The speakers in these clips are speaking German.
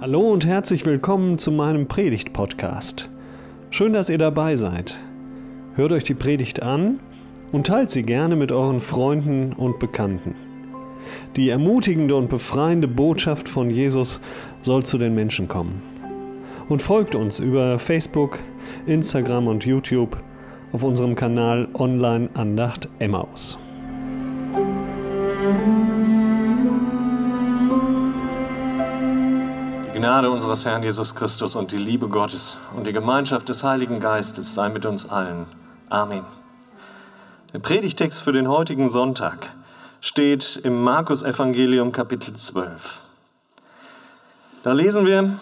Hallo und herzlich willkommen zu meinem Predigt-Podcast. Schön, dass ihr dabei seid. Hört euch die Predigt an und teilt sie gerne mit euren Freunden und Bekannten. Die ermutigende und befreiende Botschaft von Jesus soll zu den Menschen kommen. Und folgt uns über Facebook, Instagram und YouTube auf unserem Kanal Online Andacht Emmaus. Gnade unseres Herrn Jesus Christus und die Liebe Gottes und die Gemeinschaft des Heiligen Geistes sei mit uns allen. Amen. Der Predigtext für den heutigen Sonntag steht im Markus Evangelium Kapitel 12. Da lesen wir,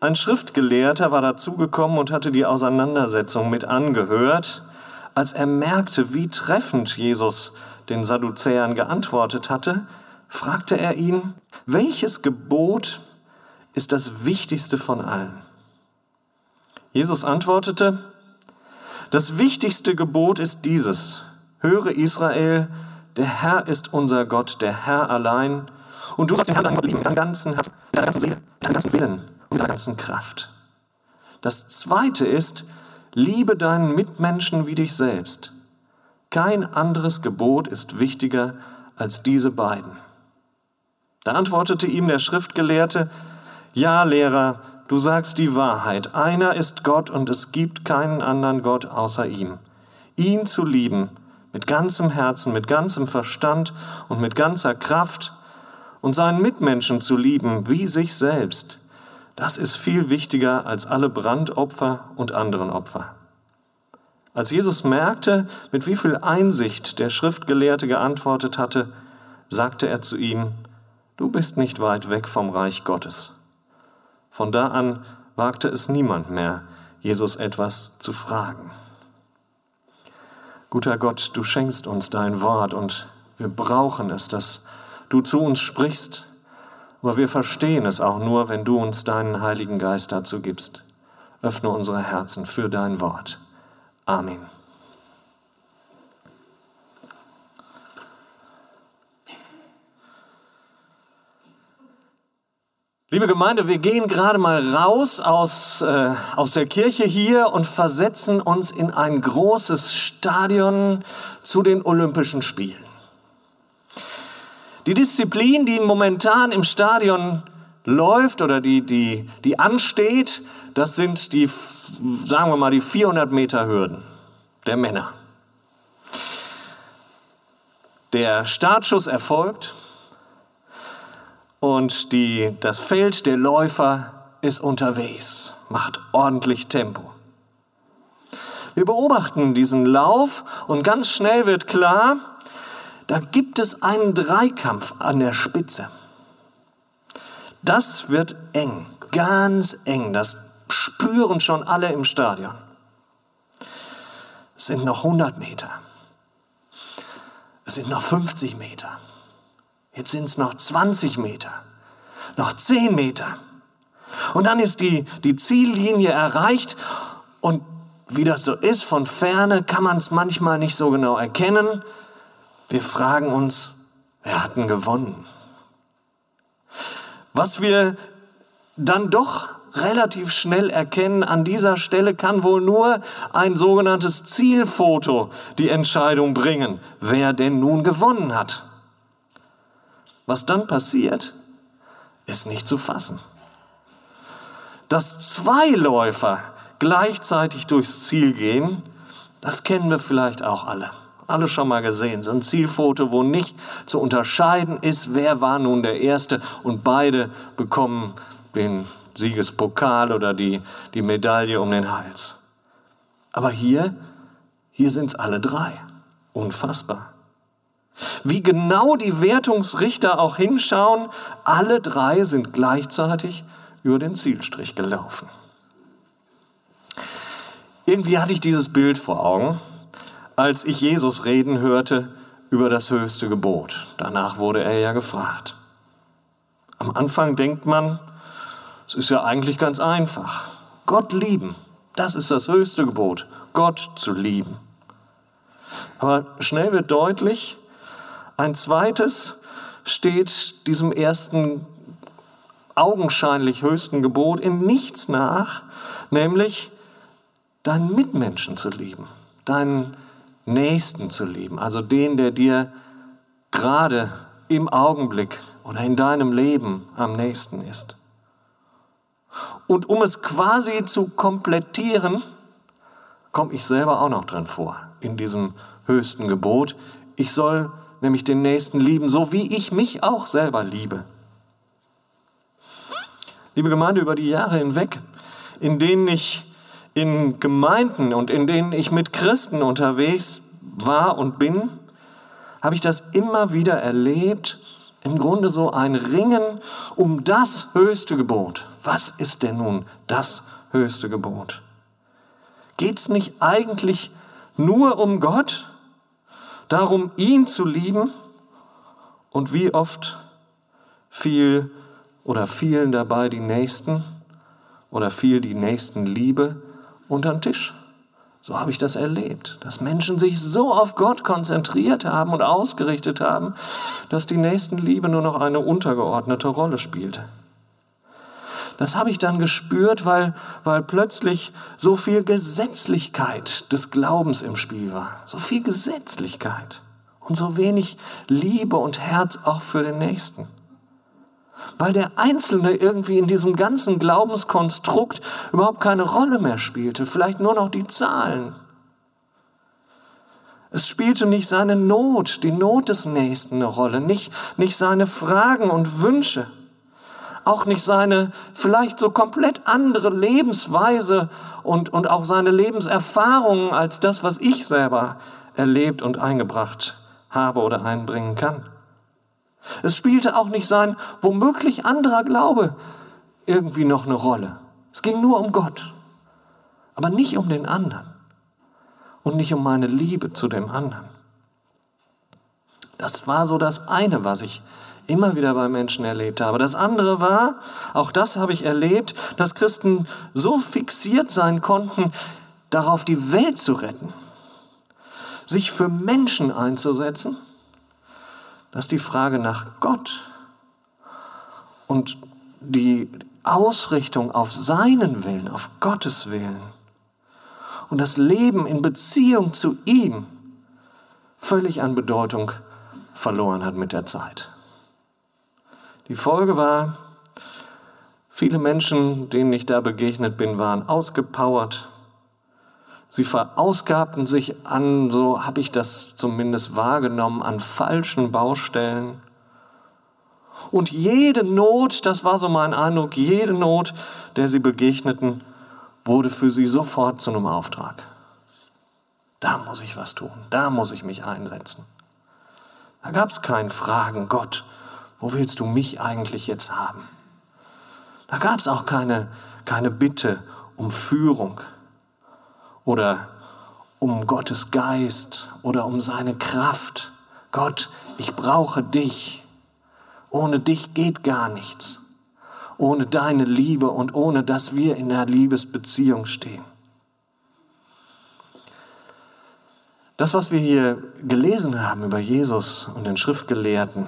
ein Schriftgelehrter war dazugekommen und hatte die Auseinandersetzung mit angehört. Als er merkte, wie treffend Jesus den Sadduzäern geantwortet hatte, fragte er ihn, welches Gebot ist das wichtigste von allen? Jesus antwortete, das wichtigste Gebot ist dieses, höre Israel, der Herr ist unser Gott, der Herr allein, und du sollst den Herrn deinen Gott lieben mit deinem ganzen Herzen, mit deiner ganzen Seele, mit deinem ganzen Willen und mit deiner ganzen Kraft. Das zweite ist, liebe deinen Mitmenschen wie dich selbst. Kein anderes Gebot ist wichtiger als diese beiden. Da antwortete ihm der Schriftgelehrte, ja, Lehrer, du sagst die Wahrheit. Einer ist Gott und es gibt keinen anderen Gott außer ihm. Ihn zu lieben, mit ganzem Herzen, mit ganzem Verstand und mit ganzer Kraft und seinen Mitmenschen zu lieben wie sich selbst, das ist viel wichtiger als alle Brandopfer und anderen Opfer. Als Jesus merkte, mit wie viel Einsicht der Schriftgelehrte geantwortet hatte, sagte er zu ihm, Du bist nicht weit weg vom Reich Gottes. Von da an wagte es niemand mehr, Jesus etwas zu fragen. Guter Gott, du schenkst uns dein Wort und wir brauchen es, dass du zu uns sprichst, aber wir verstehen es auch nur, wenn du uns deinen Heiligen Geist dazu gibst. Öffne unsere Herzen für dein Wort. Amen. Liebe Gemeinde, wir gehen gerade mal raus aus, äh, aus der Kirche hier und versetzen uns in ein großes Stadion zu den Olympischen Spielen. Die Disziplin, die momentan im Stadion läuft oder die, die, die ansteht, das sind die, sagen wir mal, die 400 Meter Hürden der Männer. Der Startschuss erfolgt und die, das Feld der Läufer ist unterwegs, macht ordentlich Tempo. Wir beobachten diesen Lauf und ganz schnell wird klar, da gibt es einen Dreikampf an der Spitze. Das wird eng, ganz eng. Das spüren schon alle im Stadion. Es sind noch 100 Meter. Es sind noch 50 Meter. Jetzt sind es noch 20 Meter, noch 10 Meter. Und dann ist die, die Ziellinie erreicht und wie das so ist, von ferne kann man es manchmal nicht so genau erkennen. Wir fragen uns, wer hat denn gewonnen? Was wir dann doch relativ schnell erkennen, an dieser Stelle kann wohl nur ein sogenanntes Zielfoto die Entscheidung bringen, wer denn nun gewonnen hat. Was dann passiert, ist nicht zu fassen. Dass zwei Läufer gleichzeitig durchs Ziel gehen, das kennen wir vielleicht auch alle. Alle schon mal gesehen. So ein Zielfoto, wo nicht zu unterscheiden ist, wer war nun der Erste und beide bekommen den Siegespokal oder die, die Medaille um den Hals. Aber hier, hier sind es alle drei. Unfassbar. Wie genau die Wertungsrichter auch hinschauen, alle drei sind gleichzeitig über den Zielstrich gelaufen. Irgendwie hatte ich dieses Bild vor Augen, als ich Jesus reden hörte über das höchste Gebot. Danach wurde er ja gefragt. Am Anfang denkt man, es ist ja eigentlich ganz einfach. Gott lieben, das ist das höchste Gebot, Gott zu lieben. Aber schnell wird deutlich, ein zweites steht diesem ersten augenscheinlich höchsten Gebot in nichts nach, nämlich deinen Mitmenschen zu lieben, deinen Nächsten zu lieben, also den, der dir gerade im Augenblick oder in deinem Leben am nächsten ist. Und um es quasi zu komplettieren, komme ich selber auch noch drin vor, in diesem höchsten Gebot. Ich soll nämlich den Nächsten lieben, so wie ich mich auch selber liebe. Liebe Gemeinde, über die Jahre hinweg, in denen ich in Gemeinden und in denen ich mit Christen unterwegs war und bin, habe ich das immer wieder erlebt, im Grunde so ein Ringen um das höchste Gebot. Was ist denn nun das höchste Gebot? Geht es nicht eigentlich nur um Gott, darum ihn zu lieben? Und wie oft fiel oder fielen dabei die Nächsten oder fiel die Nächstenliebe unter den Tisch? So habe ich das erlebt, dass Menschen sich so auf Gott konzentriert haben und ausgerichtet haben, dass die Nächstenliebe nur noch eine untergeordnete Rolle spielte. Das habe ich dann gespürt, weil, weil plötzlich so viel Gesetzlichkeit des Glaubens im Spiel war. So viel Gesetzlichkeit und so wenig Liebe und Herz auch für den Nächsten weil der Einzelne irgendwie in diesem ganzen Glaubenskonstrukt überhaupt keine Rolle mehr spielte, vielleicht nur noch die Zahlen. Es spielte nicht seine Not, die Not des Nächsten eine Rolle, nicht, nicht seine Fragen und Wünsche, auch nicht seine vielleicht so komplett andere Lebensweise und, und auch seine Lebenserfahrungen als das, was ich selber erlebt und eingebracht habe oder einbringen kann. Es spielte auch nicht sein womöglich anderer Glaube irgendwie noch eine Rolle. Es ging nur um Gott, aber nicht um den anderen und nicht um meine Liebe zu dem anderen. Das war so das eine, was ich immer wieder bei Menschen erlebt habe. Das andere war, auch das habe ich erlebt, dass Christen so fixiert sein konnten, darauf die Welt zu retten, sich für Menschen einzusetzen, dass die Frage nach Gott und die Ausrichtung auf seinen Willen, auf Gottes Willen und das Leben in Beziehung zu ihm völlig an Bedeutung verloren hat mit der Zeit. Die Folge war, viele Menschen, denen ich da begegnet bin, waren ausgepowert, Sie verausgabten sich an, so habe ich das zumindest wahrgenommen, an falschen Baustellen. Und jede Not, das war so mein Eindruck, jede Not, der sie begegneten, wurde für sie sofort zu einem Auftrag. Da muss ich was tun, da muss ich mich einsetzen. Da gab es kein Fragen, Gott, wo willst du mich eigentlich jetzt haben? Da gab es auch keine, keine Bitte um Führung oder um Gottes Geist oder um seine Kraft. Gott, ich brauche dich. Ohne dich geht gar nichts. Ohne deine Liebe und ohne dass wir in einer Liebesbeziehung stehen. Das, was wir hier gelesen haben über Jesus und den Schriftgelehrten,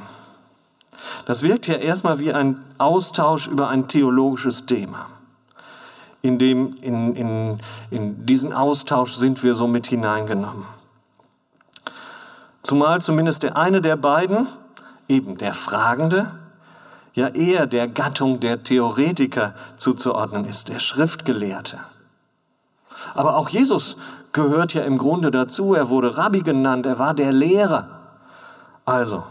das wirkt ja erstmal wie ein Austausch über ein theologisches Thema in, dem, in, in, in diesen Austausch sind wir so mit hineingenommen. Zumal zumindest der eine der beiden, eben der Fragende, ja eher der Gattung der Theoretiker zuzuordnen ist, der Schriftgelehrte. Aber auch Jesus gehört ja im Grunde dazu. Er wurde Rabbi genannt, er war der Lehrer. Also,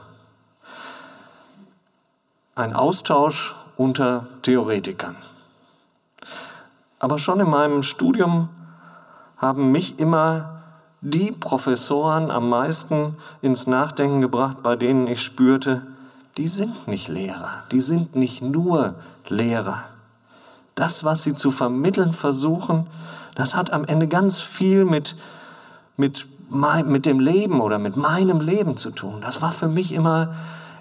ein Austausch unter Theoretikern. Aber schon in meinem Studium haben mich immer die Professoren am meisten ins Nachdenken gebracht, bei denen ich spürte, die sind nicht Lehrer, die sind nicht nur Lehrer. Das, was sie zu vermitteln versuchen, das hat am Ende ganz viel mit, mit, mit dem Leben oder mit meinem Leben zu tun. Das war für mich immer,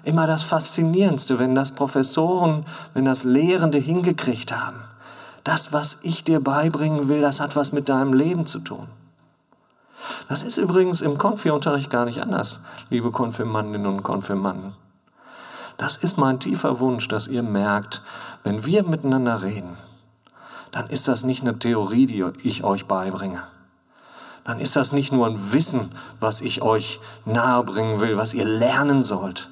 immer das Faszinierendste, wenn das Professoren, wenn das Lehrende hingekriegt haben das, was ich dir beibringen will, das hat was mit deinem Leben zu tun. Das ist übrigens im Konfi-Unterricht gar nicht anders, liebe Konfirmandinnen und Konfirmanden. das ist mein tiefer Wunsch, dass ihr merkt, wenn wir miteinander reden, dann ist das nicht eine Theorie, die ich euch beibringe. Dann ist das nicht nur ein Wissen, was ich euch nahebringen will, was ihr lernen sollt.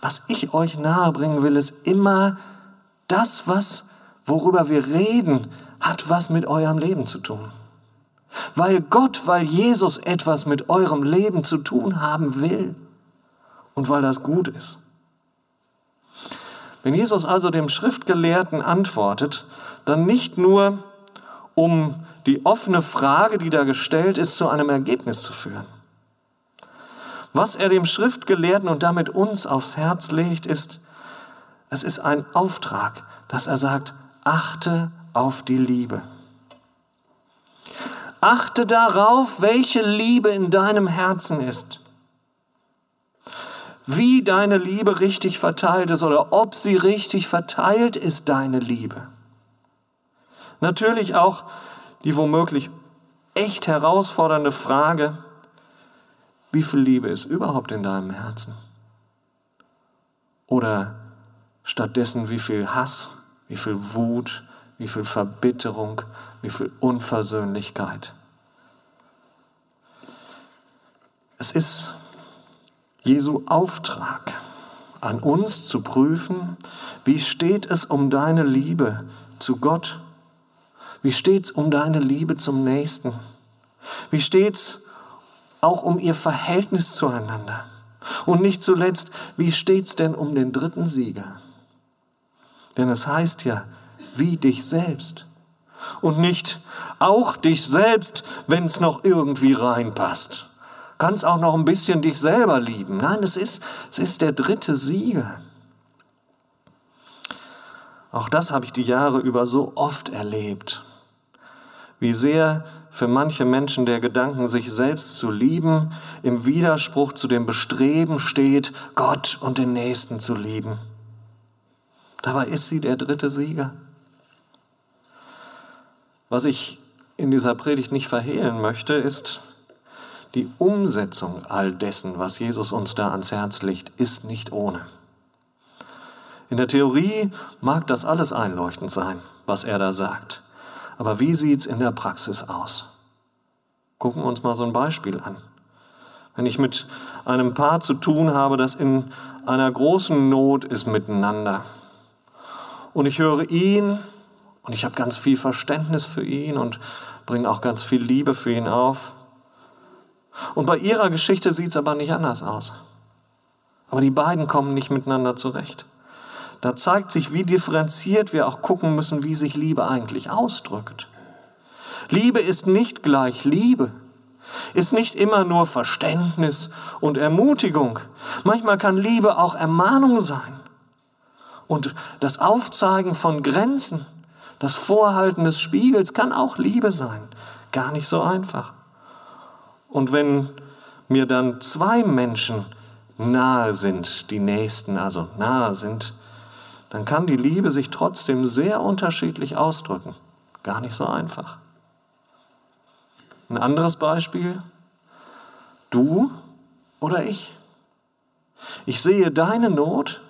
Was ich euch nahebringen will, ist immer das, was, worüber wir reden, hat was mit eurem Leben zu tun. Weil Gott, weil Jesus etwas mit eurem Leben zu tun haben will und weil das gut ist. Wenn Jesus also dem Schriftgelehrten antwortet, dann nicht nur, um die offene Frage, die da gestellt ist, zu einem Ergebnis zu führen. Was er dem Schriftgelehrten und damit uns aufs Herz legt, ist, es ist ein Auftrag, dass er sagt, achte auf die Liebe. Achte darauf, welche Liebe in deinem Herzen ist. Wie deine Liebe richtig verteilt ist oder ob sie richtig verteilt ist, deine Liebe. Natürlich auch die womöglich echt herausfordernde Frage, wie viel Liebe ist überhaupt in deinem Herzen? Oder stattdessen wie viel Hass, wie viel Wut, wie viel Verbitterung, wie viel Unversöhnlichkeit. Es ist Jesu Auftrag an uns zu prüfen, wie steht es um deine Liebe zu Gott? Wie steht es um deine Liebe zum Nächsten? Wie steht es auch um ihr Verhältnis zueinander? Und nicht zuletzt, wie steht es denn um den dritten Sieger? Denn es heißt ja, wie dich selbst. Und nicht auch dich selbst, wenn es noch irgendwie reinpasst. Kannst auch noch ein bisschen dich selber lieben. Nein, es ist, es ist der dritte Sieger. Auch das habe ich die Jahre über so oft erlebt. Wie sehr für manche Menschen der Gedanken, sich selbst zu lieben, im Widerspruch zu dem Bestreben steht, Gott und den Nächsten zu lieben. Dabei ist sie der dritte Sieger. Was ich in dieser Predigt nicht verhehlen möchte, ist, die Umsetzung all dessen, was Jesus uns da ans Herz legt, ist nicht ohne. In der Theorie mag das alles einleuchtend sein, was er da sagt. Aber wie sieht es in der Praxis aus? Gucken wir uns mal so ein Beispiel an. Wenn ich mit einem Paar zu tun habe, das in einer großen Not ist miteinander, und ich höre ihn und ich habe ganz viel Verständnis für ihn und bringe auch ganz viel Liebe für ihn auf. Und bei ihrer Geschichte sieht es aber nicht anders aus. Aber die beiden kommen nicht miteinander zurecht. Da zeigt sich, wie differenziert wir auch gucken müssen, wie sich Liebe eigentlich ausdrückt. Liebe ist nicht gleich Liebe, ist nicht immer nur Verständnis und Ermutigung. Manchmal kann Liebe auch Ermahnung sein. Und das Aufzeigen von Grenzen, das Vorhalten des Spiegels kann auch Liebe sein. Gar nicht so einfach. Und wenn mir dann zwei Menschen nahe sind, die Nächsten also nahe sind, dann kann die Liebe sich trotzdem sehr unterschiedlich ausdrücken. Gar nicht so einfach. Ein anderes Beispiel, du oder ich. Ich sehe deine Not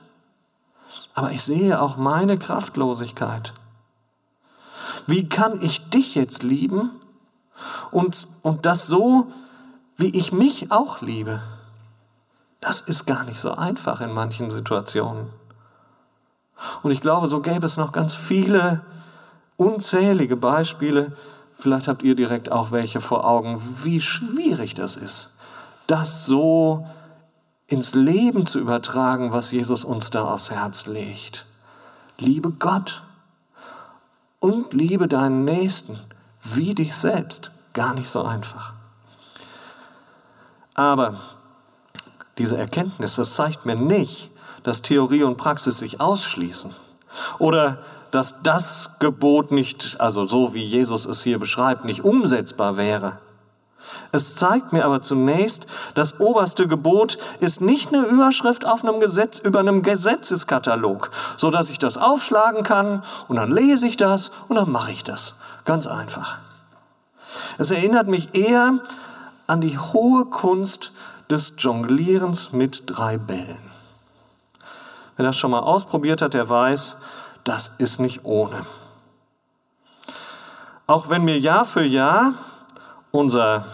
aber ich sehe auch meine Kraftlosigkeit. Wie kann ich dich jetzt lieben und, und das so, wie ich mich auch liebe? Das ist gar nicht so einfach in manchen Situationen. Und ich glaube, so gäbe es noch ganz viele unzählige Beispiele. Vielleicht habt ihr direkt auch welche vor Augen, wie schwierig das ist, das so ins Leben zu übertragen, was Jesus uns da aufs Herz legt. Liebe Gott und liebe deinen Nächsten wie dich selbst. Gar nicht so einfach. Aber diese Erkenntnis, das zeigt mir nicht, dass Theorie und Praxis sich ausschließen oder dass das Gebot nicht, also so wie Jesus es hier beschreibt, nicht umsetzbar wäre. Es zeigt mir aber zunächst, das oberste Gebot ist nicht eine Überschrift auf einem Gesetz über einem Gesetzeskatalog, so dass ich das aufschlagen kann und dann lese ich das und dann mache ich das. Ganz einfach. Es erinnert mich eher an die hohe Kunst des Jonglierens mit drei Bällen. Wer das schon mal ausprobiert hat, der weiß, das ist nicht ohne. Auch wenn mir Jahr für Jahr unser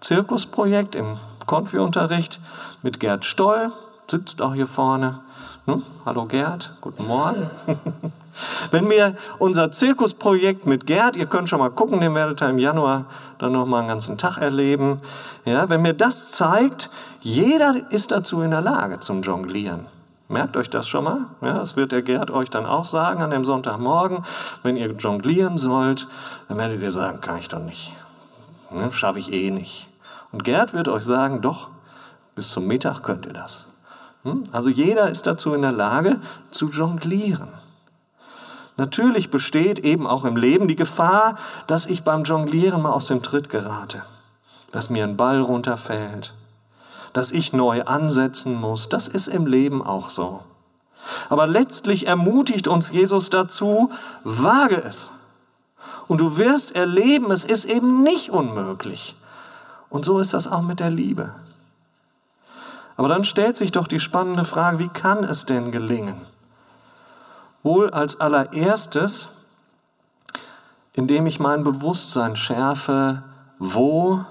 Zirkusprojekt im Konfi-Unterricht mit Gerd Stoll, sitzt auch hier vorne. Hm? Hallo Gerd, guten Morgen. Wenn mir unser Zirkusprojekt mit Gerd, ihr könnt schon mal gucken, den werdet ihr im Januar dann noch mal einen ganzen Tag erleben. Ja, wenn mir das zeigt, jeder ist dazu in der Lage zum Jonglieren. Merkt euch das schon mal. Ja, das wird der Gerd euch dann auch sagen an dem Sonntagmorgen. Wenn ihr jonglieren sollt, dann werdet ihr sagen, kann ich doch nicht. Ne, Schaffe ich eh nicht. Und Gerd wird euch sagen, doch, bis zum Mittag könnt ihr das. Hm? Also jeder ist dazu in der Lage zu jonglieren. Natürlich besteht eben auch im Leben die Gefahr, dass ich beim Jonglieren mal aus dem Tritt gerate, dass mir ein Ball runterfällt, dass ich neu ansetzen muss. Das ist im Leben auch so. Aber letztlich ermutigt uns Jesus dazu, wage es. Und du wirst erleben, es ist eben nicht unmöglich. Und so ist das auch mit der Liebe. Aber dann stellt sich doch die spannende Frage, wie kann es denn gelingen? Wohl als allererstes, indem ich mein Bewusstsein schärfe, wo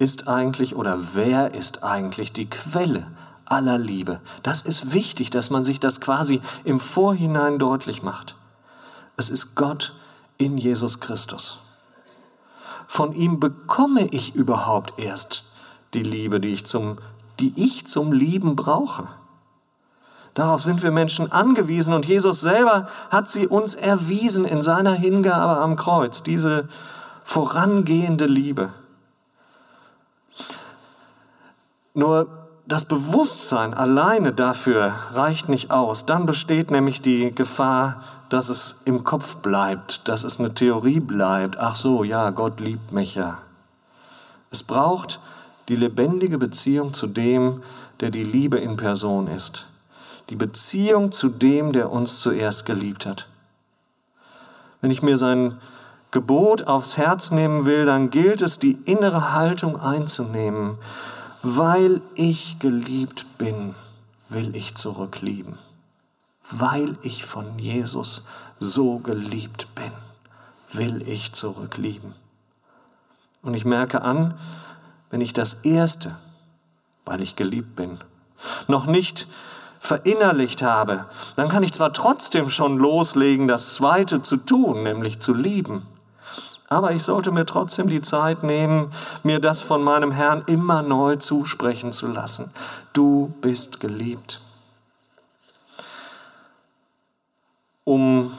ist eigentlich oder wer ist eigentlich die Quelle aller Liebe. Das ist wichtig, dass man sich das quasi im Vorhinein deutlich macht. Es ist Gott in Jesus Christus. Von ihm bekomme ich überhaupt erst die Liebe, die ich zum, die ich zum Lieben brauche. Darauf sind wir Menschen angewiesen und Jesus selber hat sie uns erwiesen in seiner Hingabe am Kreuz, diese vorangehende Liebe. Nur das Bewusstsein alleine dafür reicht nicht aus. Dann besteht nämlich die Gefahr, dass es im Kopf bleibt, dass es eine Theorie bleibt. Ach so, ja, Gott liebt mich ja. Es braucht die lebendige Beziehung zu dem, der die Liebe in Person ist. Die Beziehung zu dem, der uns zuerst geliebt hat. Wenn ich mir sein Gebot aufs Herz nehmen will, dann gilt es, die innere Haltung einzunehmen weil ich geliebt bin, will ich zurücklieben. Weil ich von Jesus so geliebt bin, will ich zurücklieben. Und ich merke an, wenn ich das Erste, weil ich geliebt bin, noch nicht verinnerlicht habe, dann kann ich zwar trotzdem schon loslegen, das Zweite zu tun, nämlich zu lieben. Aber ich sollte mir trotzdem die Zeit nehmen, mir das von meinem Herrn immer neu zusprechen zu lassen. Du bist geliebt. Um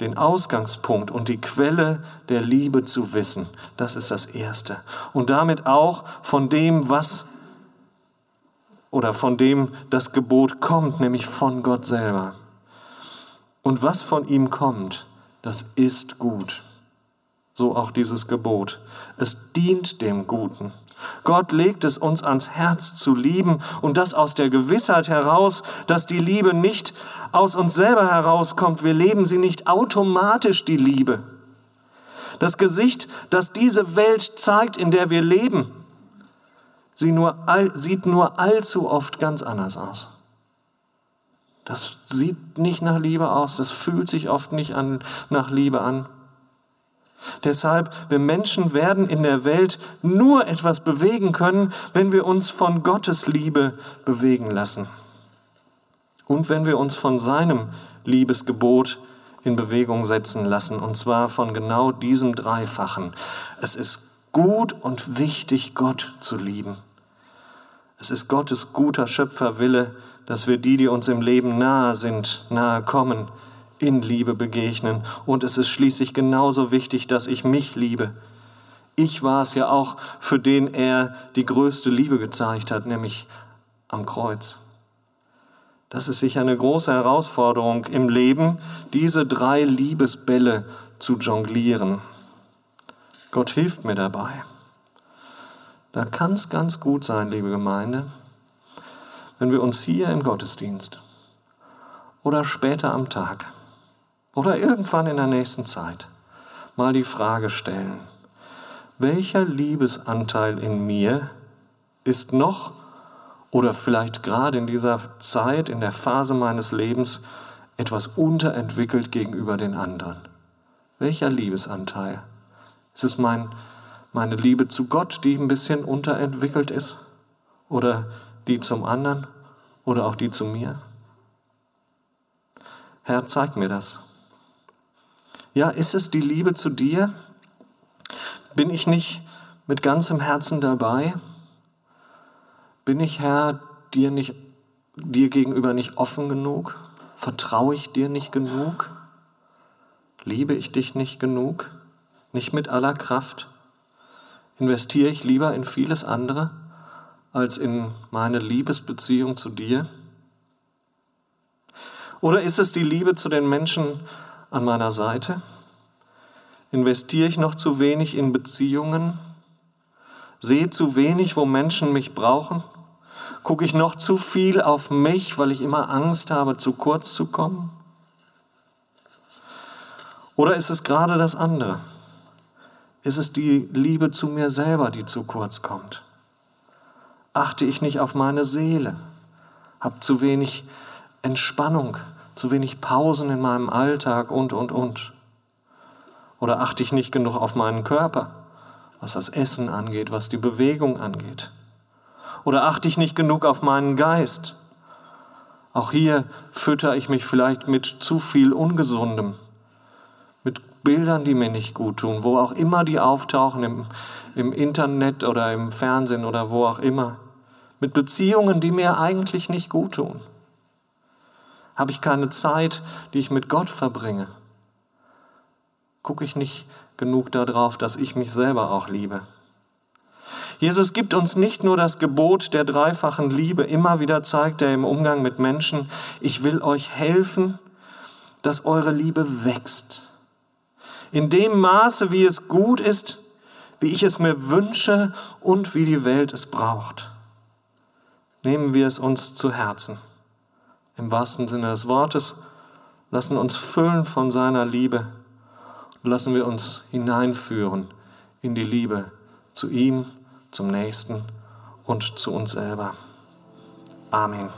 den Ausgangspunkt und die Quelle der Liebe zu wissen, das ist das Erste. Und damit auch von dem, was oder von dem das Gebot kommt, nämlich von Gott selber. Und was von ihm kommt, das ist gut. So auch dieses Gebot. Es dient dem Guten. Gott legt es uns ans Herz zu lieben und das aus der Gewissheit heraus, dass die Liebe nicht aus uns selber herauskommt. Wir leben sie nicht automatisch, die Liebe. Das Gesicht, das diese Welt zeigt, in der wir leben, sie nur all, sieht nur allzu oft ganz anders aus. Das sieht nicht nach Liebe aus, das fühlt sich oft nicht an, nach Liebe an. Deshalb, wir Menschen werden in der Welt nur etwas bewegen können, wenn wir uns von Gottes Liebe bewegen lassen. Und wenn wir uns von seinem Liebesgebot in Bewegung setzen lassen, und zwar von genau diesem Dreifachen. Es ist gut und wichtig, Gott zu lieben. Es ist Gottes guter Schöpferwille, dass wir die, die uns im Leben nahe sind, nahe kommen, in Liebe begegnen. Und es ist schließlich genauso wichtig, dass ich mich liebe. Ich war es ja auch, für den er die größte Liebe gezeigt hat, nämlich am Kreuz. Das ist sicher eine große Herausforderung im Leben, diese drei Liebesbälle zu jonglieren. Gott hilft mir dabei. Da kann es ganz gut sein, liebe Gemeinde, wenn wir uns hier im Gottesdienst oder später am Tag oder irgendwann in der nächsten Zeit mal die Frage stellen, welcher Liebesanteil in mir ist noch oder vielleicht gerade in dieser Zeit, in der Phase meines Lebens etwas unterentwickelt gegenüber den anderen? Welcher Liebesanteil? Ist es mein, meine Liebe zu Gott, die ein bisschen unterentwickelt ist? Oder die zum anderen? Oder auch die zu mir? Herr, zeig mir das. Ja, ist es die Liebe zu dir? Bin ich nicht mit ganzem Herzen dabei? Bin ich, Herr, dir, nicht, dir gegenüber nicht offen genug? Vertraue ich dir nicht genug? Liebe ich dich nicht genug? Nicht mit aller Kraft? Investiere ich lieber in vieles andere als in meine Liebesbeziehung zu dir? Oder ist es die Liebe zu den Menschen an meiner Seite? Investiere ich noch zu wenig in Beziehungen? Sehe zu wenig, wo Menschen mich brauchen? Gucke ich noch zu viel auf mich, weil ich immer Angst habe, zu kurz zu kommen? Oder ist es gerade das andere? Ist es die Liebe zu mir selber, die zu kurz kommt? Achte ich nicht auf meine Seele? Hab zu wenig Entspannung, zu wenig Pausen in meinem Alltag und, und, und? Oder achte ich nicht genug auf meinen Körper, was das Essen angeht, was die Bewegung angeht? Oder achte ich nicht genug auf meinen Geist? Auch hier fütter ich mich vielleicht mit zu viel Ungesundem, mit Bildern, die mir nicht gut tun, wo auch immer die auftauchen, im, im Internet oder im Fernsehen oder wo auch immer, mit Beziehungen, die mir eigentlich nicht gut tun. Habe ich keine Zeit, die ich mit Gott verbringe? Gucke ich nicht genug darauf, dass ich mich selber auch liebe? Jesus gibt uns nicht nur das Gebot der dreifachen Liebe, immer wieder zeigt er im Umgang mit Menschen, ich will euch helfen, dass eure Liebe wächst. In dem Maße, wie es gut ist, wie ich es mir wünsche und wie die Welt es braucht. Nehmen wir es uns zu Herzen. Im wahrsten Sinne des Wortes, lassen uns füllen von seiner Liebe und lassen wir uns hineinführen in die Liebe zu ihm zum Nächsten und zu uns selber. Amen.